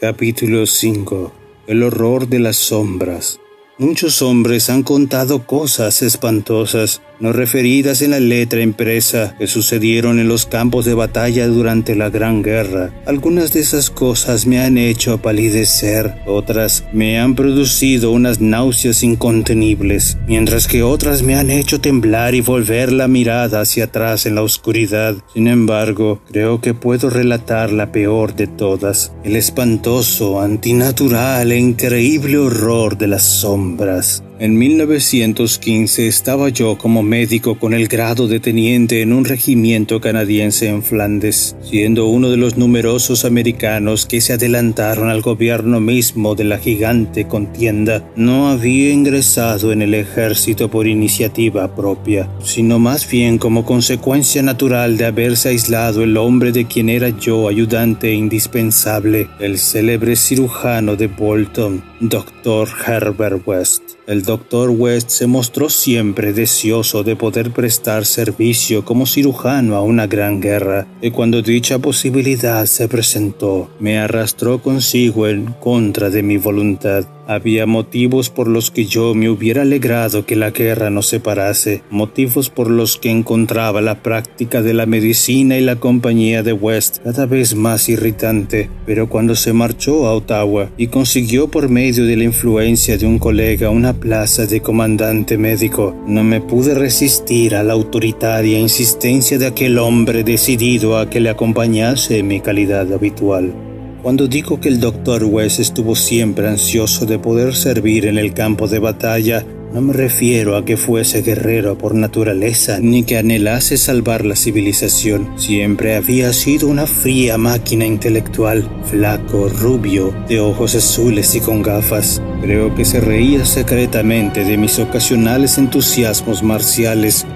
Capítulo 5 El horror de las sombras. Muchos hombres han contado cosas espantosas, no referidas en la letra impresa, que sucedieron en los campos de batalla durante la Gran Guerra. Algunas de esas cosas me han hecho palidecer, otras me han producido unas náuseas incontenibles, mientras que otras me han hecho temblar y volver la mirada hacia atrás en la oscuridad. Sin embargo, creo que puedo relatar la peor de todas, el espantoso, antinatural e increíble horror de las sombras. En 1915 estaba yo como médico con el grado de teniente en un regimiento canadiense en Flandes, siendo uno de los numerosos americanos que se adelantaron al gobierno mismo de la gigante contienda. No había ingresado en el ejército por iniciativa propia, sino más bien como consecuencia natural de haberse aislado el hombre de quien era yo ayudante indispensable, el célebre cirujano de Bolton, Dr. Herbert West. El Dr. West se mostró siempre deseoso de poder prestar servicio como cirujano a una gran guerra, y cuando dicha posibilidad se presentó, me arrastró consigo en contra de mi voluntad. Había motivos por los que yo me hubiera alegrado que la guerra nos separase, motivos por los que encontraba la práctica de la medicina y la compañía de West cada vez más irritante, pero cuando se marchó a Ottawa y consiguió por medio de la influencia de un colega una plaza de comandante médico, no me pude resistir a la autoritaria insistencia de aquel hombre decidido a que le acompañase en mi calidad habitual. Cuando digo que el doctor West estuvo siempre ansioso de poder servir en el campo de batalla, no me refiero a que fuese guerrero por naturaleza, ni que anhelase salvar la civilización. Siempre había sido una fría máquina intelectual, flaco, rubio, de ojos azules y con gafas. Creo que se reía secretamente de mis ocasionales entusiasmos marciales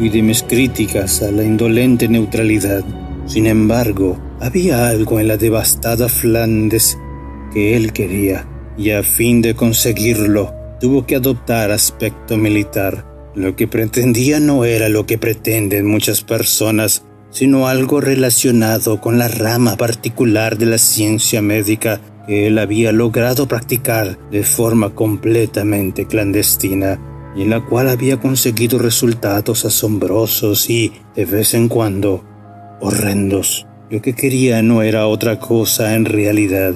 y de mis críticas a la indolente neutralidad. Sin embargo, había algo en la devastada Flandes que él quería, y a fin de conseguirlo, tuvo que adoptar aspecto militar. Lo que pretendía no era lo que pretenden muchas personas, sino algo relacionado con la rama particular de la ciencia médica que él había logrado practicar de forma completamente clandestina y en la cual había conseguido resultados asombrosos y, de vez en cuando, horrendos. Lo que quería no era otra cosa en realidad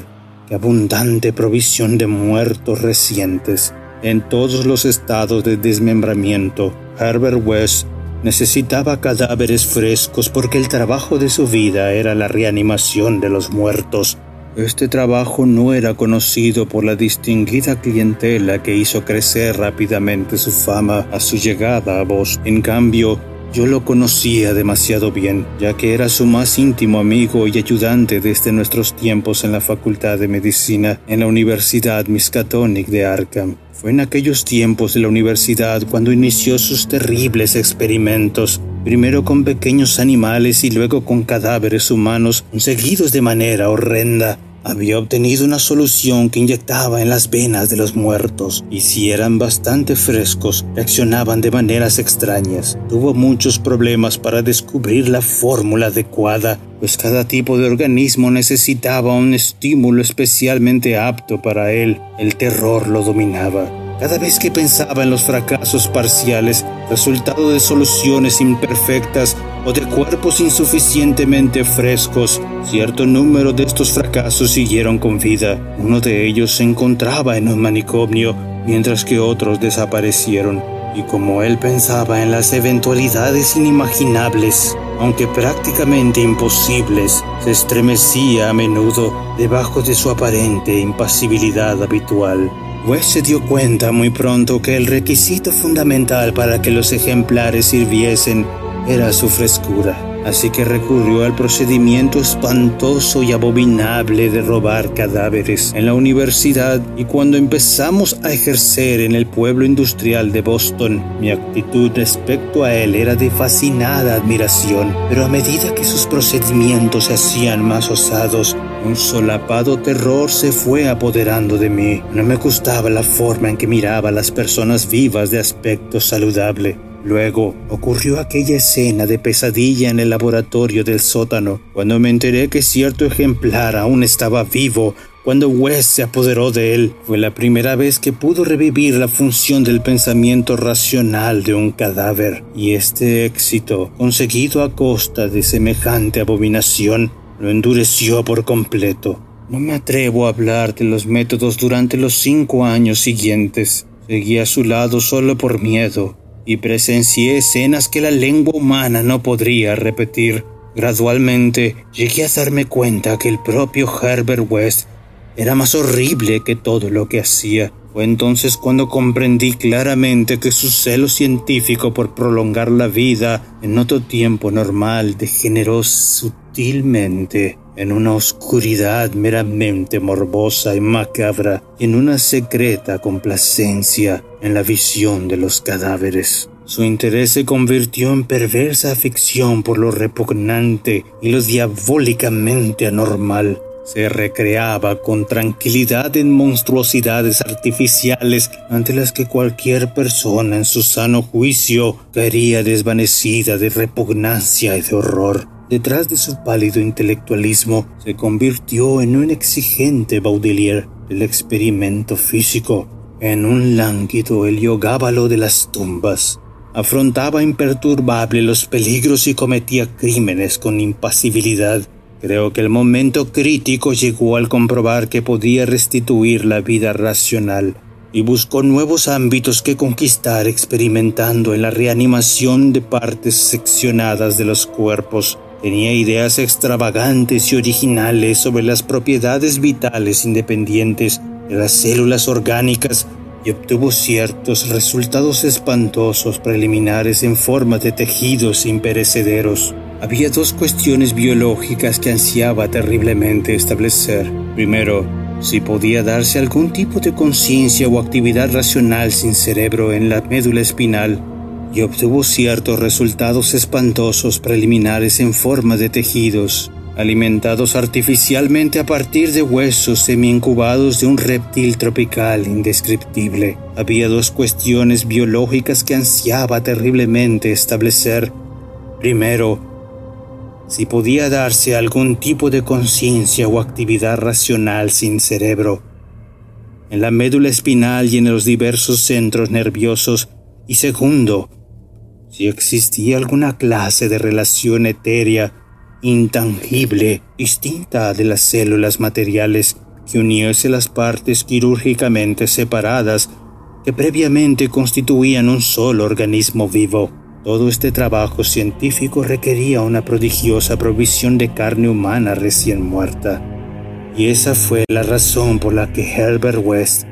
que abundante provisión de muertos recientes en todos los estados de desmembramiento. Herbert West necesitaba cadáveres frescos porque el trabajo de su vida era la reanimación de los muertos. Este trabajo no era conocido por la distinguida clientela que hizo crecer rápidamente su fama a su llegada a Boston. En cambio, yo lo conocía demasiado bien, ya que era su más íntimo amigo y ayudante desde nuestros tiempos en la Facultad de Medicina en la Universidad Miskatonic de Arkham. Fue en aquellos tiempos de la universidad cuando inició sus terribles experimentos, primero con pequeños animales y luego con cadáveres humanos conseguidos de manera horrenda había obtenido una solución que inyectaba en las venas de los muertos y si eran bastante frescos, reaccionaban de maneras extrañas. Tuvo muchos problemas para descubrir la fórmula adecuada, pues cada tipo de organismo necesitaba un estímulo especialmente apto para él. El terror lo dominaba. Cada vez que pensaba en los fracasos parciales, resultado de soluciones imperfectas o de cuerpos insuficientemente frescos, cierto número de estos fracasos siguieron con vida. Uno de ellos se encontraba en un manicomio, mientras que otros desaparecieron. Y como él pensaba en las eventualidades inimaginables, aunque prácticamente imposibles, se estremecía a menudo debajo de su aparente impasibilidad habitual. West se dio cuenta muy pronto que el requisito fundamental para que los ejemplares sirviesen era su frescura, así que recurrió al procedimiento espantoso y abominable de robar cadáveres en la universidad y cuando empezamos a ejercer en el pueblo industrial de Boston, mi actitud respecto a él era de fascinada admiración, pero a medida que sus procedimientos se hacían más osados, un solapado terror se fue apoderando de mí. No me gustaba la forma en que miraba a las personas vivas de aspecto saludable. Luego ocurrió aquella escena de pesadilla en el laboratorio del sótano, cuando me enteré que cierto ejemplar aún estaba vivo cuando West se apoderó de él. Fue la primera vez que pudo revivir la función del pensamiento racional de un cadáver, y este éxito, conseguido a costa de semejante abominación, lo endureció por completo. No me atrevo a hablar de los métodos durante los cinco años siguientes. Seguí a su lado solo por miedo, y presencié escenas que la lengua humana no podría repetir. Gradualmente llegué a darme cuenta que el propio Herbert West era más horrible que todo lo que hacía. Fue entonces cuando comprendí claramente que su celo científico por prolongar la vida en otro tiempo normal degeneró sutilmente en una oscuridad meramente morbosa y macabra, en una secreta complacencia en la visión de los cadáveres. Su interés se convirtió en perversa afición por lo repugnante y lo diabólicamente anormal se recreaba con tranquilidad en monstruosidades artificiales ante las que cualquier persona en su sano juicio caería desvanecida de repugnancia y de horror. Detrás de su pálido intelectualismo se convirtió en un exigente baudelier del experimento físico, en un lánguido heliogábalo de las tumbas. Afrontaba imperturbable los peligros y cometía crímenes con impasibilidad Creo que el momento crítico llegó al comprobar que podía restituir la vida racional y buscó nuevos ámbitos que conquistar experimentando en la reanimación de partes seccionadas de los cuerpos. Tenía ideas extravagantes y originales sobre las propiedades vitales independientes de las células orgánicas y obtuvo ciertos resultados espantosos preliminares en forma de tejidos imperecederos. Había dos cuestiones biológicas que ansiaba terriblemente establecer. Primero, si podía darse algún tipo de conciencia o actividad racional sin cerebro en la médula espinal, y obtuvo ciertos resultados espantosos preliminares en forma de tejidos, alimentados artificialmente a partir de huesos semi-incubados de un reptil tropical indescriptible. Había dos cuestiones biológicas que ansiaba terriblemente establecer. Primero, si podía darse algún tipo de conciencia o actividad racional sin cerebro, en la médula espinal y en los diversos centros nerviosos, y segundo, si existía alguna clase de relación etérea, intangible, distinta de las células materiales, que uniese las partes quirúrgicamente separadas que previamente constituían un solo organismo vivo. Todo este trabajo científico requería una prodigiosa provisión de carne humana recién muerta, y esa fue la razón por la que Herbert West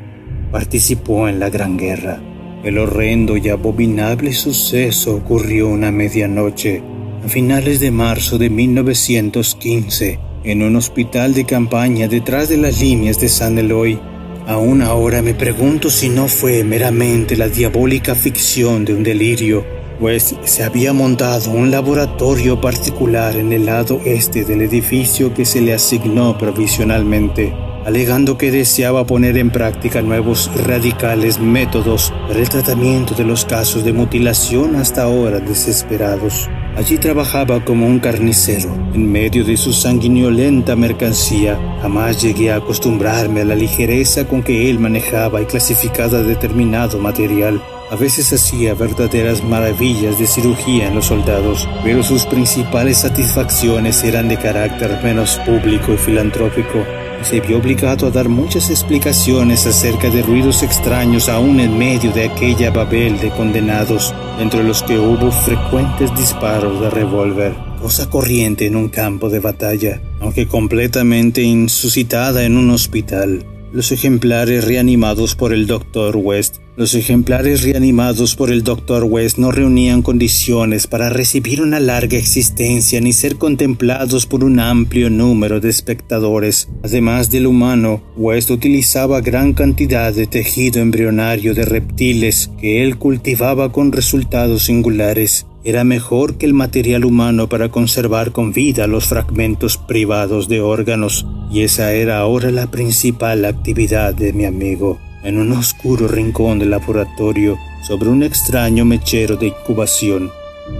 participó en la Gran Guerra. El horrendo y abominable suceso ocurrió una medianoche, a finales de marzo de 1915, en un hospital de campaña detrás de las líneas de San Eloy. Aún ahora me pregunto si no fue meramente la diabólica ficción de un delirio pues se había montado un laboratorio particular en el lado este del edificio que se le asignó provisionalmente, alegando que deseaba poner en práctica nuevos radicales métodos para el tratamiento de los casos de mutilación hasta ahora desesperados. Allí trabajaba como un carnicero, en medio de su sanguinolenta mercancía. Jamás llegué a acostumbrarme a la ligereza con que él manejaba y clasificaba determinado material. A veces hacía verdaderas maravillas de cirugía en los soldados, pero sus principales satisfacciones eran de carácter menos público y filantrópico. Se vio obligado a dar muchas explicaciones acerca de ruidos extraños aún en medio de aquella babel de condenados, entre los que hubo frecuentes disparos de revólver, cosa corriente en un campo de batalla, aunque completamente insuscitada en un hospital. Los ejemplares reanimados por el Dr. West los ejemplares reanimados por el Dr. West no reunían condiciones para recibir una larga existencia ni ser contemplados por un amplio número de espectadores. Además del humano, West utilizaba gran cantidad de tejido embrionario de reptiles que él cultivaba con resultados singulares era mejor que el material humano para conservar con vida los fragmentos privados de órganos, y esa era ahora la principal actividad de mi amigo. En un oscuro rincón del laboratorio, sobre un extraño mechero de incubación,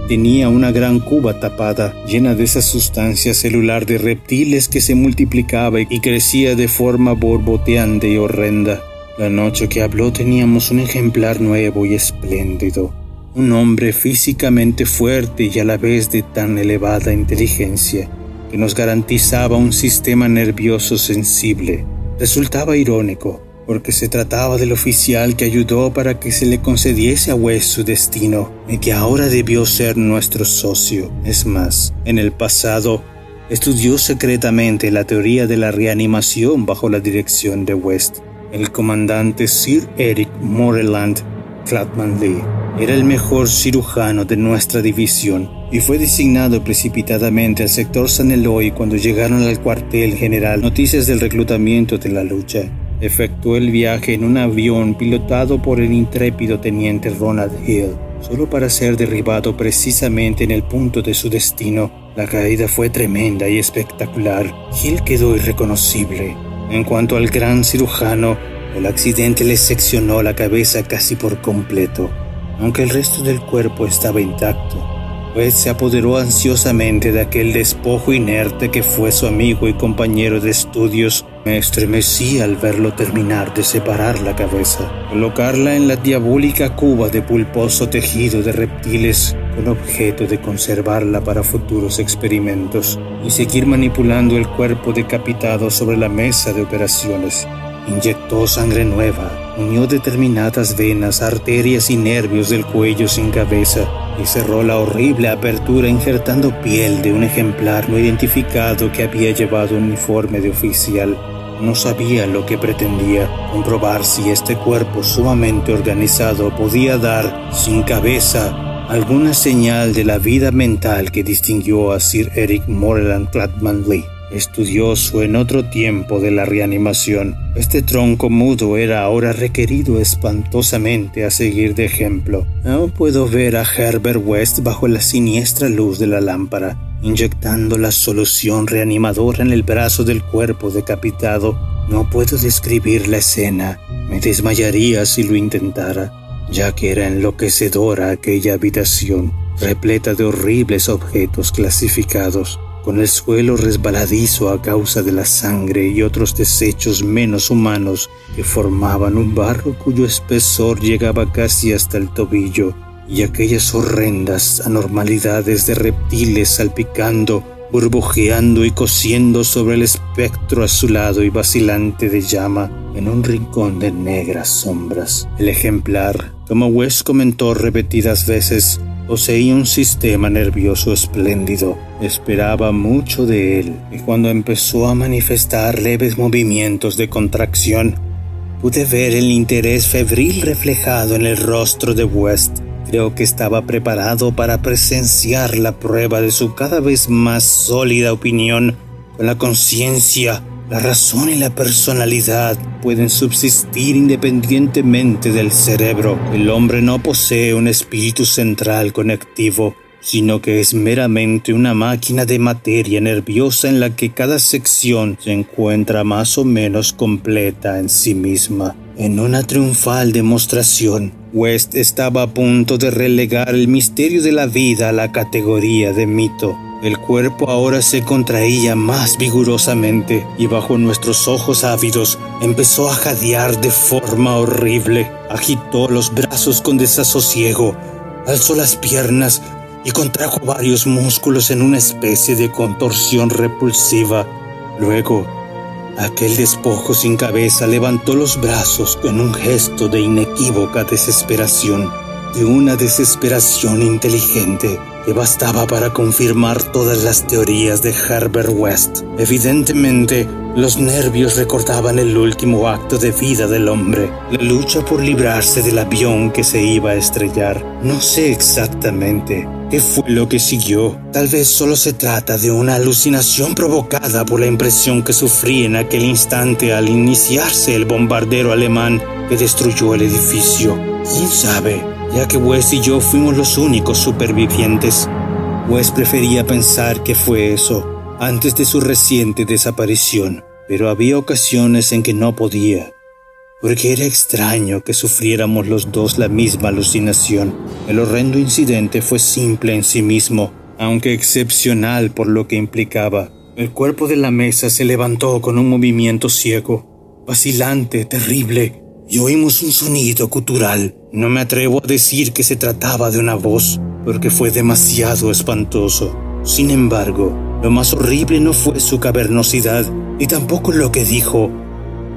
Tenía una gran cuba tapada, llena de esa sustancia celular de reptiles que se multiplicaba y crecía de forma borboteante y horrenda. La noche que habló teníamos un ejemplar nuevo y espléndido, un hombre físicamente fuerte y a la vez de tan elevada inteligencia, que nos garantizaba un sistema nervioso sensible. Resultaba irónico, porque se trataba del oficial que ayudó para que se le concediese a West su destino y que ahora debió ser nuestro socio. Es más, en el pasado estudió secretamente la teoría de la reanimación bajo la dirección de West. El comandante Sir Eric Moreland Clatman Lee era el mejor cirujano de nuestra división y fue designado precipitadamente al sector San Eloy cuando llegaron al cuartel general noticias del reclutamiento de la lucha efectuó el viaje en un avión pilotado por el intrépido teniente Ronald Hill, solo para ser derribado precisamente en el punto de su destino. La caída fue tremenda y espectacular. Hill quedó irreconocible. En cuanto al gran cirujano, el accidente le seccionó la cabeza casi por completo, aunque el resto del cuerpo estaba intacto pues se apoderó ansiosamente de aquel despojo inerte que fue su amigo y compañero de estudios. Me estremecí al verlo terminar de separar la cabeza, colocarla en la diabólica cuba de pulposo tejido de reptiles con objeto de conservarla para futuros experimentos y seguir manipulando el cuerpo decapitado sobre la mesa de operaciones. Inyectó sangre nueva, unió determinadas venas, arterias y nervios del cuello sin cabeza y cerró la horrible apertura injertando piel de un ejemplar no identificado que había llevado un uniforme de oficial. No sabía lo que pretendía, comprobar si este cuerpo sumamente organizado podía dar, sin cabeza, alguna señal de la vida mental que distinguió a Sir Eric Moreland Clatman Lee estudioso en otro tiempo de la reanimación. Este tronco mudo era ahora requerido espantosamente a seguir de ejemplo. Aún puedo ver a Herbert West bajo la siniestra luz de la lámpara, inyectando la solución reanimadora en el brazo del cuerpo decapitado. No puedo describir la escena. Me desmayaría si lo intentara, ya que era enloquecedora aquella habitación, repleta de horribles objetos clasificados con el suelo resbaladizo a causa de la sangre y otros desechos menos humanos que formaban un barro cuyo espesor llegaba casi hasta el tobillo, y aquellas horrendas anormalidades de reptiles salpicando, burbujeando y cosiendo sobre el espectro azulado y vacilante de llama en un rincón de negras sombras. El ejemplar, como West comentó repetidas veces, Poseía un sistema nervioso espléndido. Esperaba mucho de él y cuando empezó a manifestar leves movimientos de contracción, pude ver el interés febril reflejado en el rostro de West. Creo que estaba preparado para presenciar la prueba de su cada vez más sólida opinión con la conciencia la razón y la personalidad pueden subsistir independientemente del cerebro. El hombre no posee un espíritu central conectivo, sino que es meramente una máquina de materia nerviosa en la que cada sección se encuentra más o menos completa en sí misma. En una triunfal demostración, West estaba a punto de relegar el misterio de la vida a la categoría de mito. El cuerpo ahora se contraía más vigorosamente y bajo nuestros ojos ávidos empezó a jadear de forma horrible. Agitó los brazos con desasosiego, alzó las piernas y contrajo varios músculos en una especie de contorsión repulsiva. Luego, aquel despojo sin cabeza levantó los brazos con un gesto de inequívoca desesperación, de una desesperación inteligente que bastaba para confirmar todas las teorías de Herbert West. Evidentemente, los nervios recordaban el último acto de vida del hombre, la lucha por librarse del avión que se iba a estrellar. No sé exactamente qué fue lo que siguió. Tal vez solo se trata de una alucinación provocada por la impresión que sufrí en aquel instante al iniciarse el bombardero alemán que destruyó el edificio. ¿Quién sabe? Ya que Wes y yo fuimos los únicos supervivientes. Wes prefería pensar que fue eso antes de su reciente desaparición, pero había ocasiones en que no podía. porque era extraño que sufriéramos los dos la misma alucinación. El horrendo incidente fue simple en sí mismo, aunque excepcional por lo que implicaba. El cuerpo de la mesa se levantó con un movimiento ciego, vacilante, terrible, oímos un sonido gutural. No me atrevo a decir que se trataba de una voz, porque fue demasiado espantoso. Sin embargo, lo más horrible no fue su cavernosidad, ni tampoco lo que dijo,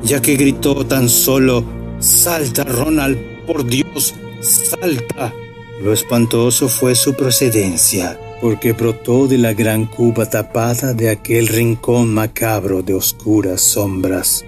ya que gritó tan solo, Salta, Ronald, por Dios, salta. Lo espantoso fue su procedencia, porque brotó de la gran cuba tapada de aquel rincón macabro de oscuras sombras.